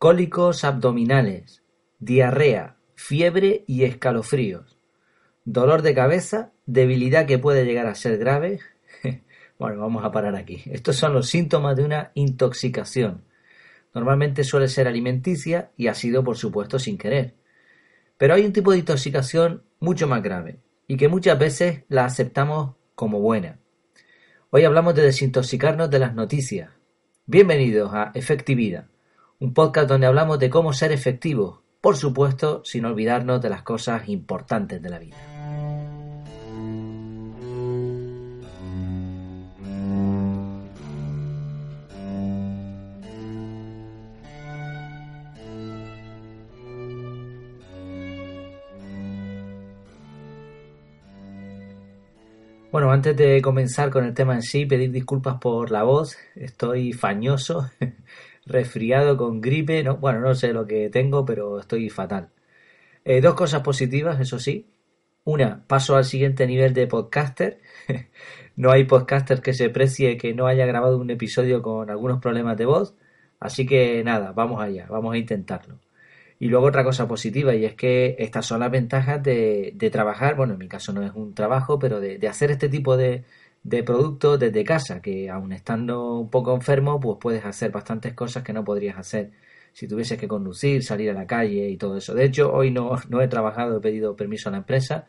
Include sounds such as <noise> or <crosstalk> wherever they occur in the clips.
cólicos abdominales, diarrea, fiebre y escalofríos, dolor de cabeza, debilidad que puede llegar a ser grave. <laughs> bueno, vamos a parar aquí. Estos son los síntomas de una intoxicación. Normalmente suele ser alimenticia y ha sido, por supuesto, sin querer. Pero hay un tipo de intoxicación mucho más grave y que muchas veces la aceptamos como buena. Hoy hablamos de desintoxicarnos de las noticias. Bienvenidos a Efectividad, un podcast donde hablamos de cómo ser efectivos, por supuesto, sin olvidarnos de las cosas importantes de la vida. Bueno, antes de comenzar con el tema en sí, pedir disculpas por la voz. Estoy fañoso, resfriado con gripe. No, bueno, no sé lo que tengo, pero estoy fatal. Eh, dos cosas positivas, eso sí. Una, paso al siguiente nivel de podcaster. <laughs> no hay podcaster que se precie que no haya grabado un episodio con algunos problemas de voz. Así que nada, vamos allá, vamos a intentarlo. Y luego otra cosa positiva, y es que estas son las ventajas de, trabajar, bueno, en mi caso no es un trabajo, pero de, hacer este tipo de, de productos desde casa, que aun estando un poco enfermo, pues puedes hacer bastantes cosas que no podrías hacer si tuvieses que conducir, salir a la calle y todo eso. De hecho, hoy no, no he trabajado, he pedido permiso a la empresa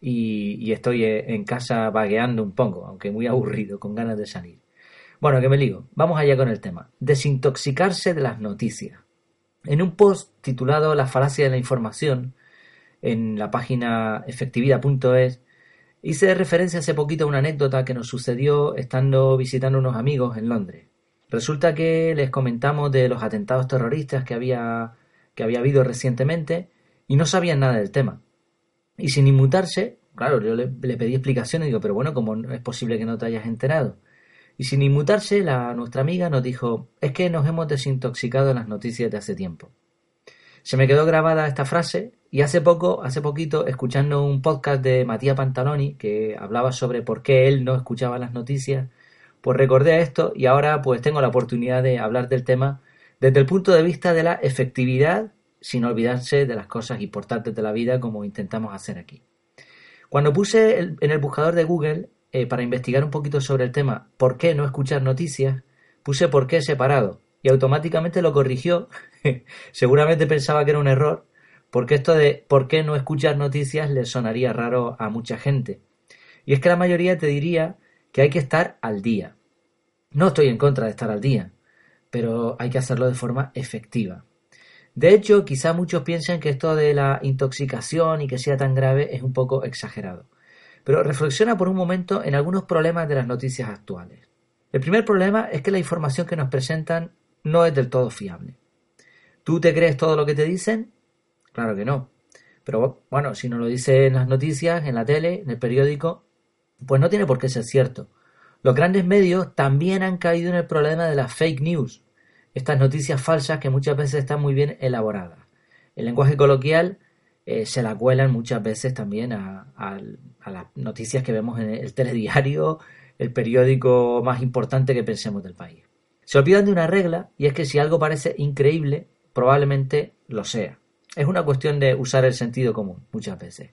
y, estoy en casa vagueando un poco, aunque muy aburrido, con ganas de salir. Bueno, que me ligo. Vamos allá con el tema. Desintoxicarse de las noticias. En un post titulado La falacia de la información, en la página efectividad.es, hice referencia hace poquito a una anécdota que nos sucedió estando visitando unos amigos en Londres. Resulta que les comentamos de los atentados terroristas que había, que había habido recientemente y no sabían nada del tema. Y sin inmutarse, claro, yo le, pedí explicaciones y digo, pero bueno, ¿cómo es posible que no te hayas enterado? Y sin inmutarse, la, nuestra amiga nos dijo, es que nos hemos desintoxicado en las noticias de hace tiempo. Se me quedó grabada esta frase y hace poco, hace poquito, escuchando un podcast de Matías Pantaloni que hablaba sobre por qué él no escuchaba las noticias, pues recordé esto y ahora pues tengo la oportunidad de hablar del tema desde el punto de vista de la efectividad sin olvidarse de las cosas importantes de la vida como intentamos hacer aquí. Cuando puse en el buscador de Google eh, para investigar un poquito sobre el tema ¿por qué no escuchar noticias? puse por qué separado y automáticamente lo corrigió. <laughs> Seguramente pensaba que era un error, porque esto de por qué no escuchar noticias le sonaría raro a mucha gente. Y es que la mayoría te diría que hay que estar al día. No estoy en contra de estar al día, pero hay que hacerlo de forma efectiva. De hecho, quizá muchos piensen que esto de la intoxicación y que sea tan grave es un poco exagerado. Pero reflexiona por un momento en algunos problemas de las noticias actuales. El primer problema es que la información que nos presentan no es del todo fiable. ¿Tú te crees todo lo que te dicen? Claro que no. Pero bueno, si nos lo dicen las noticias, en la tele, en el periódico, pues no tiene por qué ser cierto. Los grandes medios también han caído en el problema de las fake news, estas noticias falsas que muchas veces están muy bien elaboradas. El lenguaje coloquial eh, se la cuelan muchas veces también a, las noticias que vemos en el telediario, el periódico más importante que pensemos del país. Se olvidan de una regla y es que si algo parece increíble, probablemente lo sea. Es una cuestión de usar el sentido común muchas veces.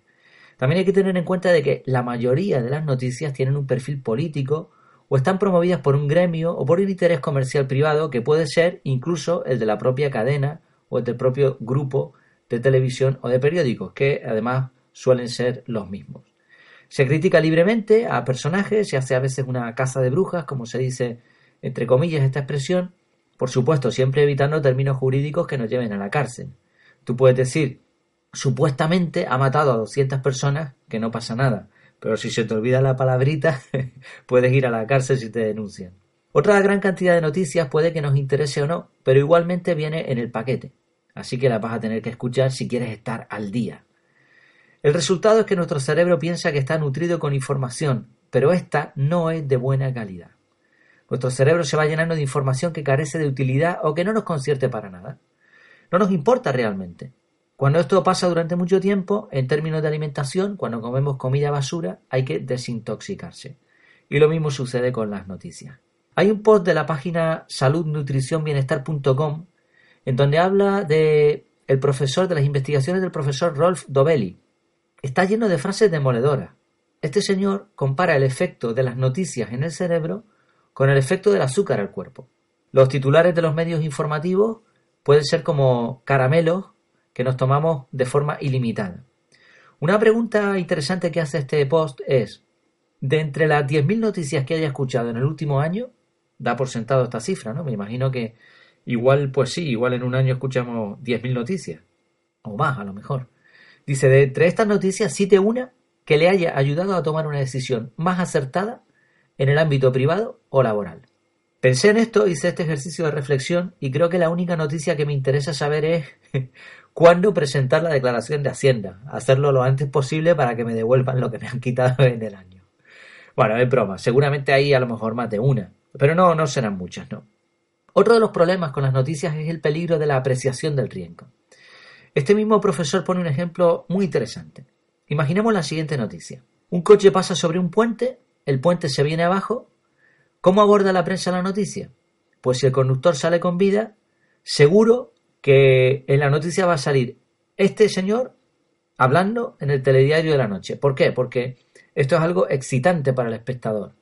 También hay que tener en cuenta de que la mayoría de las noticias tienen un perfil político o están promovidas por un gremio o por un interés comercial privado que puede ser incluso el de la propia cadena o el del propio grupo de televisión o de periódicos, que además suelen ser los mismos. Se critica libremente a personajes, se hace a veces una caza de brujas, como se dice entre comillas esta expresión, por supuesto siempre evitando términos jurídicos que nos lleven a la cárcel. Tú puedes decir, supuestamente ha matado a 200 personas, que no pasa nada, pero si se te olvida la palabrita, <laughs> puedes ir a la cárcel si te denuncian. Otra gran cantidad de noticias puede que nos interese o no, pero igualmente viene en el paquete así que la vas a tener que escuchar si quieres estar al día. El resultado es que nuestro cerebro piensa que está nutrido con información, pero esta no es de buena calidad. Nuestro cerebro se va llenando de información que carece de utilidad o que no nos concierte para nada. No nos importa realmente. Cuando esto pasa durante mucho tiempo, en términos de alimentación, cuando comemos comida basura, hay que desintoxicarse. Y lo mismo sucede con las noticias. Hay un post de la página saludnutricionbienestar.com en donde habla de el profesor de las investigaciones del profesor Rolf Dobelli. Está lleno de frases demoledoras. Este señor compara el efecto de las noticias en el cerebro con el efecto del azúcar al cuerpo. Los titulares de los medios informativos pueden ser como caramelos que nos tomamos de forma ilimitada. Una pregunta interesante que hace este post es, de entre las 10.000 noticias que haya escuchado en el último año, da por sentado esta cifra, ¿no? Me imagino que igual, pues sí, igual en un año escuchamos 10.000 noticias, o más a lo mejor. Dice, de entre estas noticias, cite una que le haya ayudado a tomar una decisión más acertada en el ámbito privado o laboral. Pensé en esto, hice este ejercicio de reflexión y creo que la única noticia que me interesa saber es <laughs> cuándo presentar la declaración de Hacienda, hacerlo lo antes posible para que me devuelvan lo que me han quitado <laughs> en el año. Bueno, es broma, seguramente hay a lo mejor más de una, pero no, no serán muchas, ¿no? Otro de los problemas con las noticias es el peligro de la apreciación del riesgo. Este mismo profesor pone un ejemplo muy interesante. Imaginemos la siguiente noticia. Un coche pasa sobre un puente, el puente se viene abajo. ¿Cómo aborda la prensa la noticia? Pues si el conductor sale con vida, seguro que en la noticia va a salir este señor hablando en el telediario de la noche. ¿Por qué? Porque esto es algo excitante para el espectador.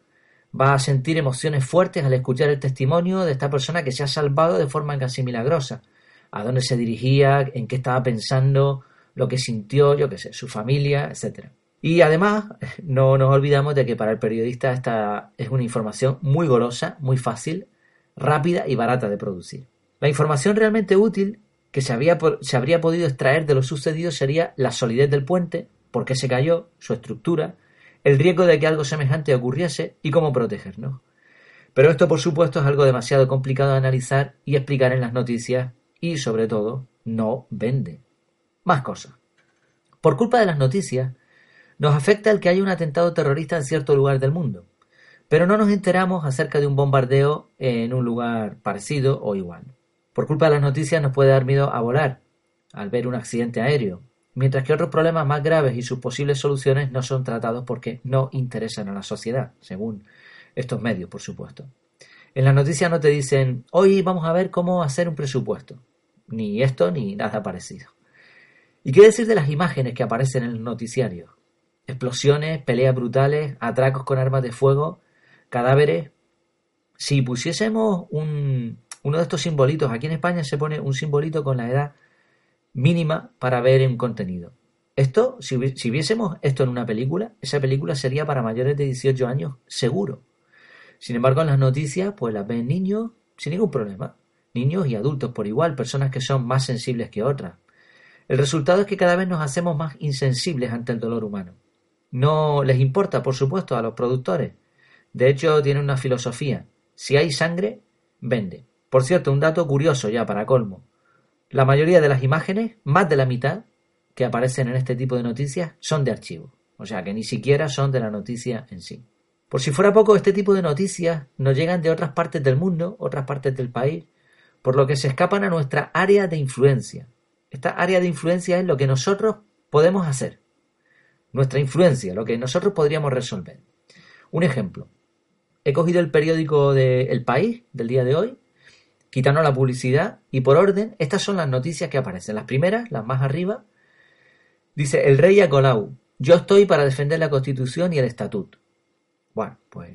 Va a sentir emociones fuertes al escuchar el testimonio de esta persona que se ha salvado de forma casi milagrosa. A dónde se dirigía, en qué estaba pensando, lo que sintió, yo qué sé, su familia, etc. Y además, <laughs> no nos olvidamos de que para el periodista esta es una información muy golosa, muy fácil, rápida y barata de producir. La información realmente útil que se, había, se habría podido extraer de lo sucedido sería la solidez del puente, por qué se cayó, su estructura, el riesgo de que algo semejante ocurriese y cómo protegernos. Pero esto, por supuesto, es algo demasiado complicado de analizar y explicar en las noticias y, sobre todo, no vende. Más cosas. Por culpa de las noticias, nos afecta el que haya un atentado terrorista en cierto lugar del mundo, pero no nos enteramos acerca de un bombardeo en un lugar parecido o igual. Por culpa de las noticias nos puede dar miedo a volar al ver un accidente aéreo, mientras que otros problemas más graves y sus posibles soluciones no son tratados porque no interesan a la sociedad, según estos medios, por supuesto. En las noticias no te dicen, hoy vamos a ver cómo hacer un presupuesto, ni esto ni nada parecido. ¿Y qué decir de las imágenes que aparecen en el noticiario? Explosiones, peleas brutales, atracos con armas de fuego, cadáveres. Si pusiésemos un, uno de estos simbolitos. Aquí en España se pone un simbolito con la edad mínima para ver un contenido. Esto, si, viésemos esto en una película, esa película sería para mayores de 18 años seguro. Sin embargo, en las noticias, pues las ven niños sin ningún problema. Niños y adultos por igual, personas que son más sensibles que otras. El resultado es que cada vez nos hacemos más insensibles ante el dolor humano. No les importa, por supuesto, a los productores. De hecho, tienen una filosofía. Si hay sangre, vende. Por cierto, un dato curioso ya para colmo. La mayoría de las imágenes, más de la mitad, que aparecen en este tipo de noticias, son de archivo. O sea que ni siquiera son de la noticia en sí. Por si fuera poco, este tipo de noticias nos llegan de otras partes del mundo, otras partes del país, por lo que se escapan a nuestra área de influencia. Esta área de influencia es lo que nosotros podemos hacer. Nuestra influencia, lo que nosotros podríamos resolver. Un ejemplo. He cogido el periódico de El País del día de hoy quitando la publicidad y por orden, estas son las noticias que aparecen. Las primeras, las más arriba, dice el rey Acolau, yo estoy para defender la Constitución y el Estatuto. Bueno, pues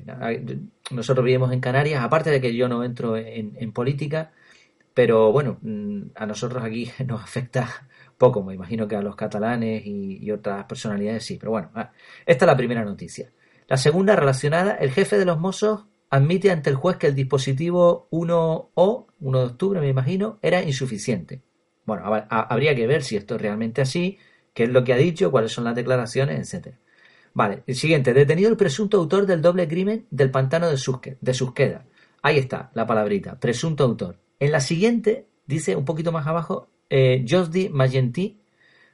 nosotros vivimos en Canarias, aparte de que yo no entro en, política, pero bueno, mm, a nosotros aquí <laughs> nos afecta poco, me imagino que a los catalanes y, otras personalidades sí, pero bueno, ah, esta es la primera noticia. La segunda relacionada, el jefe de los Mossos admite ante el juez que el dispositivo 1O, 1 de octubre me imagino, era insuficiente. Bueno, habría que ver si esto es realmente así, qué es lo que ha dicho, cuáles son las declaraciones, etc. Vale, el siguiente, detenido el presunto autor del doble crimen del pantano de, Susqueda. Ahí está la palabrita, presunto autor. En la siguiente, dice un poquito más abajo, eh, Josdi Magenti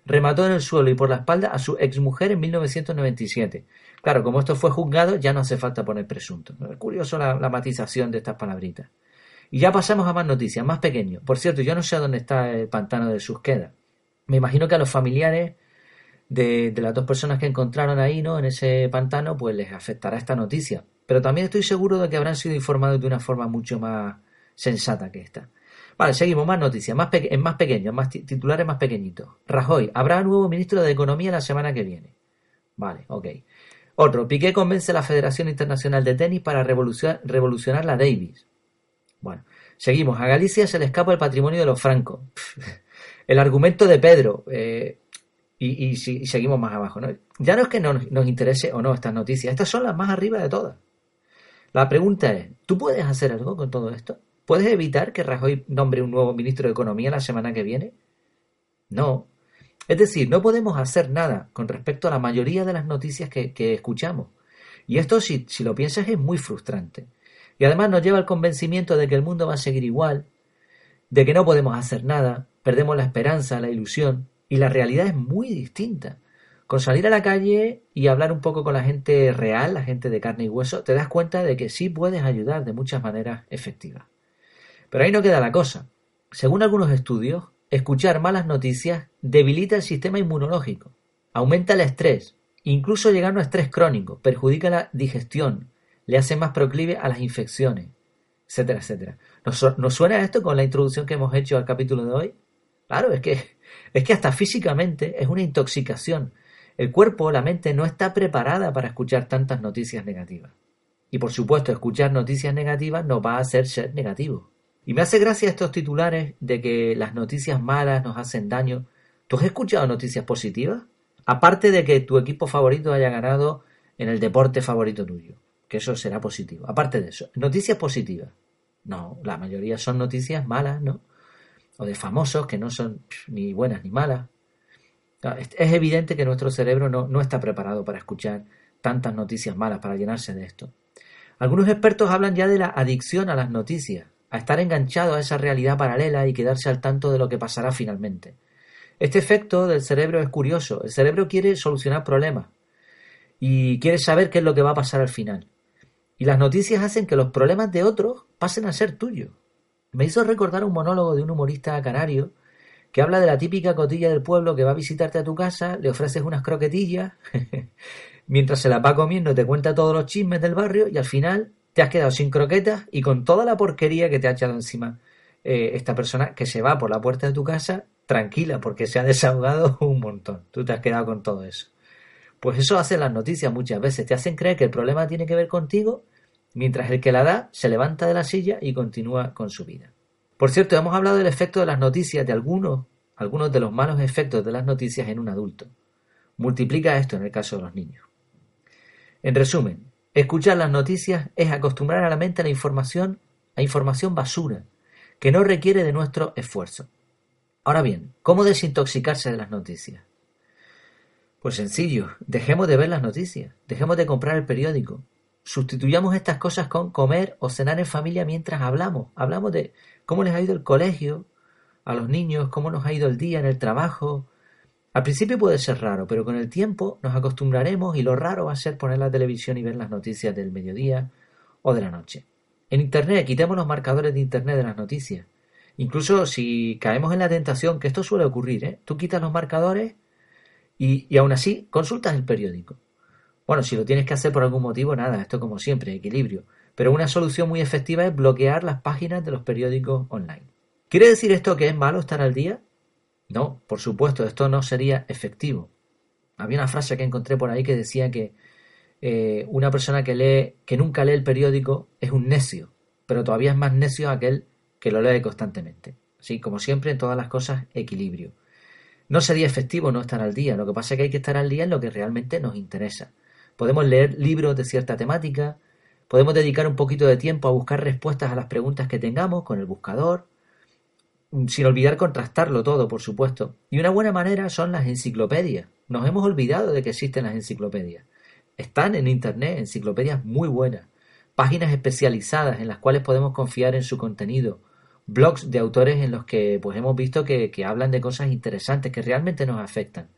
remató en el suelo y por la espalda a su exmujer en 1997. Claro, como esto fue juzgado, ya no hace falta poner presunto. Es curioso la, matización de estas palabritas. Y ya pasamos a más noticias, más pequeño. Por cierto, yo no sé dónde está el pantano de Susqueda. Me imagino que a los familiares de, las dos personas que encontraron ahí, ¿no? En ese pantano, pues les afectará esta noticia. Pero también estoy seguro de que habrán sido informados de una forma mucho más sensata que esta. Vale, seguimos, más noticias, más en más pequeños, más titulares más pequeñitos. Rajoy, habrá nuevo ministro de Economía la semana que viene. Vale, ok. Otro, Piqué convence a la Federación Internacional de Tenis para revolucionar, la Davis. Bueno, seguimos. A Galicia se le escapa el patrimonio de los francos. <laughs> el argumento de Pedro. Eh, y, seguimos más abajo. ¿no? Ya no es que nos, nos interese o no estas noticias. Estas son las más arriba de todas. La pregunta es, ¿tú puedes hacer algo con todo esto? ¿Puedes evitar que Rajoy nombre un nuevo ministro de Economía la semana que viene? No. Es decir, no podemos hacer nada con respecto a la mayoría de las noticias que, escuchamos. Y esto, si, lo piensas, es muy frustrante. Y además nos lleva al convencimiento de que el mundo va a seguir igual, de que no podemos hacer nada, perdemos la esperanza, la ilusión, y la realidad es muy distinta. Con salir a la calle y hablar un poco con la gente real, la gente de carne y hueso, te das cuenta de que sí puedes ayudar de muchas maneras efectivas. Pero ahí no queda la cosa. Según algunos estudios, escuchar malas noticias debilita el sistema inmunológico, aumenta el estrés, incluso llegando a estrés crónico, perjudica la digestión, le hace más proclive a las infecciones, etcétera, etcétera. ¿Nos, suena esto con la introducción que hemos hecho al capítulo de hoy? Claro, es que, <laughs> es que hasta físicamente es una intoxicación. El cuerpo, la mente, no está preparada para escuchar tantas noticias negativas. Y por supuesto, escuchar noticias negativas nos va a hacer ser negativos. Y me hace gracia estos titulares de que las noticias malas nos hacen daño. ¿Tú has escuchado noticias positivas? Aparte de que tu equipo favorito haya ganado en el deporte favorito tuyo, que eso será positivo. Aparte de eso, noticias positivas. No, la mayoría son noticias malas, ¿no? O de famosos que no son ni buenas ni malas. Es evidente que nuestro cerebro no, no está preparado para escuchar tantas noticias malas, para llenarse de esto. Algunos expertos hablan ya de la adicción a las noticias a estar enganchado a esa realidad paralela y quedarse al tanto de lo que pasará finalmente. Este efecto del cerebro es curioso. El cerebro quiere solucionar problemas y quiere saber qué es lo que va a pasar al final. Y las noticias hacen que los problemas de otros pasen a ser tuyos. Me hizo recordar un monólogo de un humorista canario que habla de la típica cotilla del pueblo que va a visitarte a tu casa, le ofreces unas croquetillas, <laughs> mientras se las va comiendo te cuenta todos los chismes del barrio y al final te has quedado sin croquetas y con toda la porquería que te ha echado encima eh, esta persona que se va por la puerta de tu casa tranquila porque se ha desahogado <laughs> un montón. Tú te has quedado con todo eso. Pues eso hacen las noticias muchas veces. Te hacen creer que el problema tiene que ver contigo, mientras el que la da se levanta de la silla y continúa con su vida. Por cierto, hemos hablado del efecto de las noticias, de algunos, algunos de los malos efectos de las noticias en un adulto. Multiplica esto en el caso de los niños. En resumen, Escuchar las noticias es acostumbrar a la mente a la información, a información basura, que no requiere de nuestro esfuerzo. Ahora bien, ¿cómo desintoxicarse de las noticias? Pues sencillo, dejemos de ver las noticias, dejemos de comprar el periódico, sustituyamos estas cosas con comer o cenar en familia mientras hablamos. Hablamos de cómo les ha ido el colegio a los niños, cómo nos ha ido el día en el trabajo, al principio puede ser raro, pero con el tiempo nos acostumbraremos y lo raro va a ser poner la televisión y ver las noticias del mediodía o de la noche. En Internet quitemos los marcadores de Internet de las noticias. Incluso si caemos en la tentación, que esto suele ocurrir, ¿eh? tú quitas los marcadores y, y aún así consultas el periódico. Bueno, si lo tienes que hacer por algún motivo, nada, esto como siempre, equilibrio. Pero una solución muy efectiva es bloquear las páginas de los periódicos online. ¿Quiere decir esto que es malo estar al día? No, por supuesto, esto no sería efectivo. Había una frase que encontré por ahí que decía que eh, una persona que lee, que nunca lee el periódico es un necio, pero todavía es más necio aquel que lo lee constantemente. Así como siempre en todas las cosas, equilibrio. No sería efectivo no estar al día, lo que pasa es que hay que estar al día en lo que realmente nos interesa. Podemos leer libros de cierta temática, podemos dedicar un poquito de tiempo a buscar respuestas a las preguntas que tengamos con el buscador, sin olvidar contrastarlo todo, por supuesto. Y una buena manera son las enciclopedias. Nos hemos olvidado de que existen las enciclopedias. Están en Internet enciclopedias muy buenas, páginas especializadas en las cuales podemos confiar en su contenido, blogs de autores en los que pues hemos visto que, que hablan de cosas interesantes que realmente nos afectan.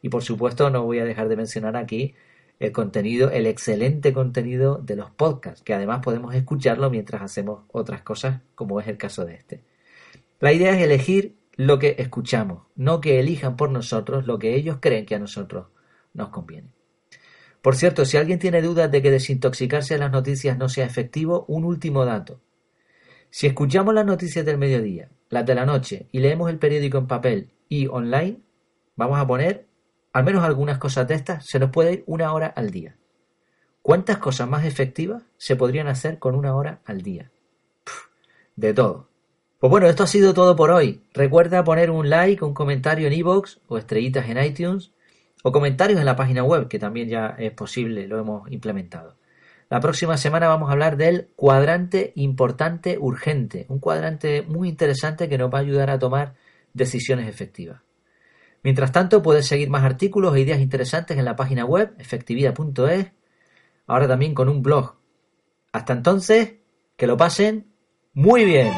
Y por supuesto no voy a dejar de mencionar aquí el contenido, el excelente contenido de los podcasts, que además podemos escucharlo mientras hacemos otras cosas, como es el caso de este. La idea es elegir lo que escuchamos, no que elijan por nosotros lo que ellos creen que a nosotros nos conviene. Por cierto, si alguien tiene dudas de que desintoxicarse de las noticias no sea efectivo, un último dato. Si escuchamos las noticias del mediodía, las de la noche, y leemos el periódico en papel y online, vamos a poner al menos algunas cosas de estas, se nos puede ir una hora al día. ¿Cuántas cosas más efectivas se podrían hacer con una hora al día? de todo. Pues bueno, esto ha sido todo por hoy. Recuerda poner un like, un comentario en iVoox o estrellitas en iTunes o comentarios en la página web, que también ya es posible, lo hemos implementado. La próxima semana vamos a hablar del cuadrante importante urgente, un cuadrante muy interesante que nos va a ayudar a tomar decisiones efectivas. Mientras tanto, puedes seguir más artículos e ideas interesantes en la página web efectividad.es, ahora también con un blog. Hasta entonces, que lo pasen muy bien.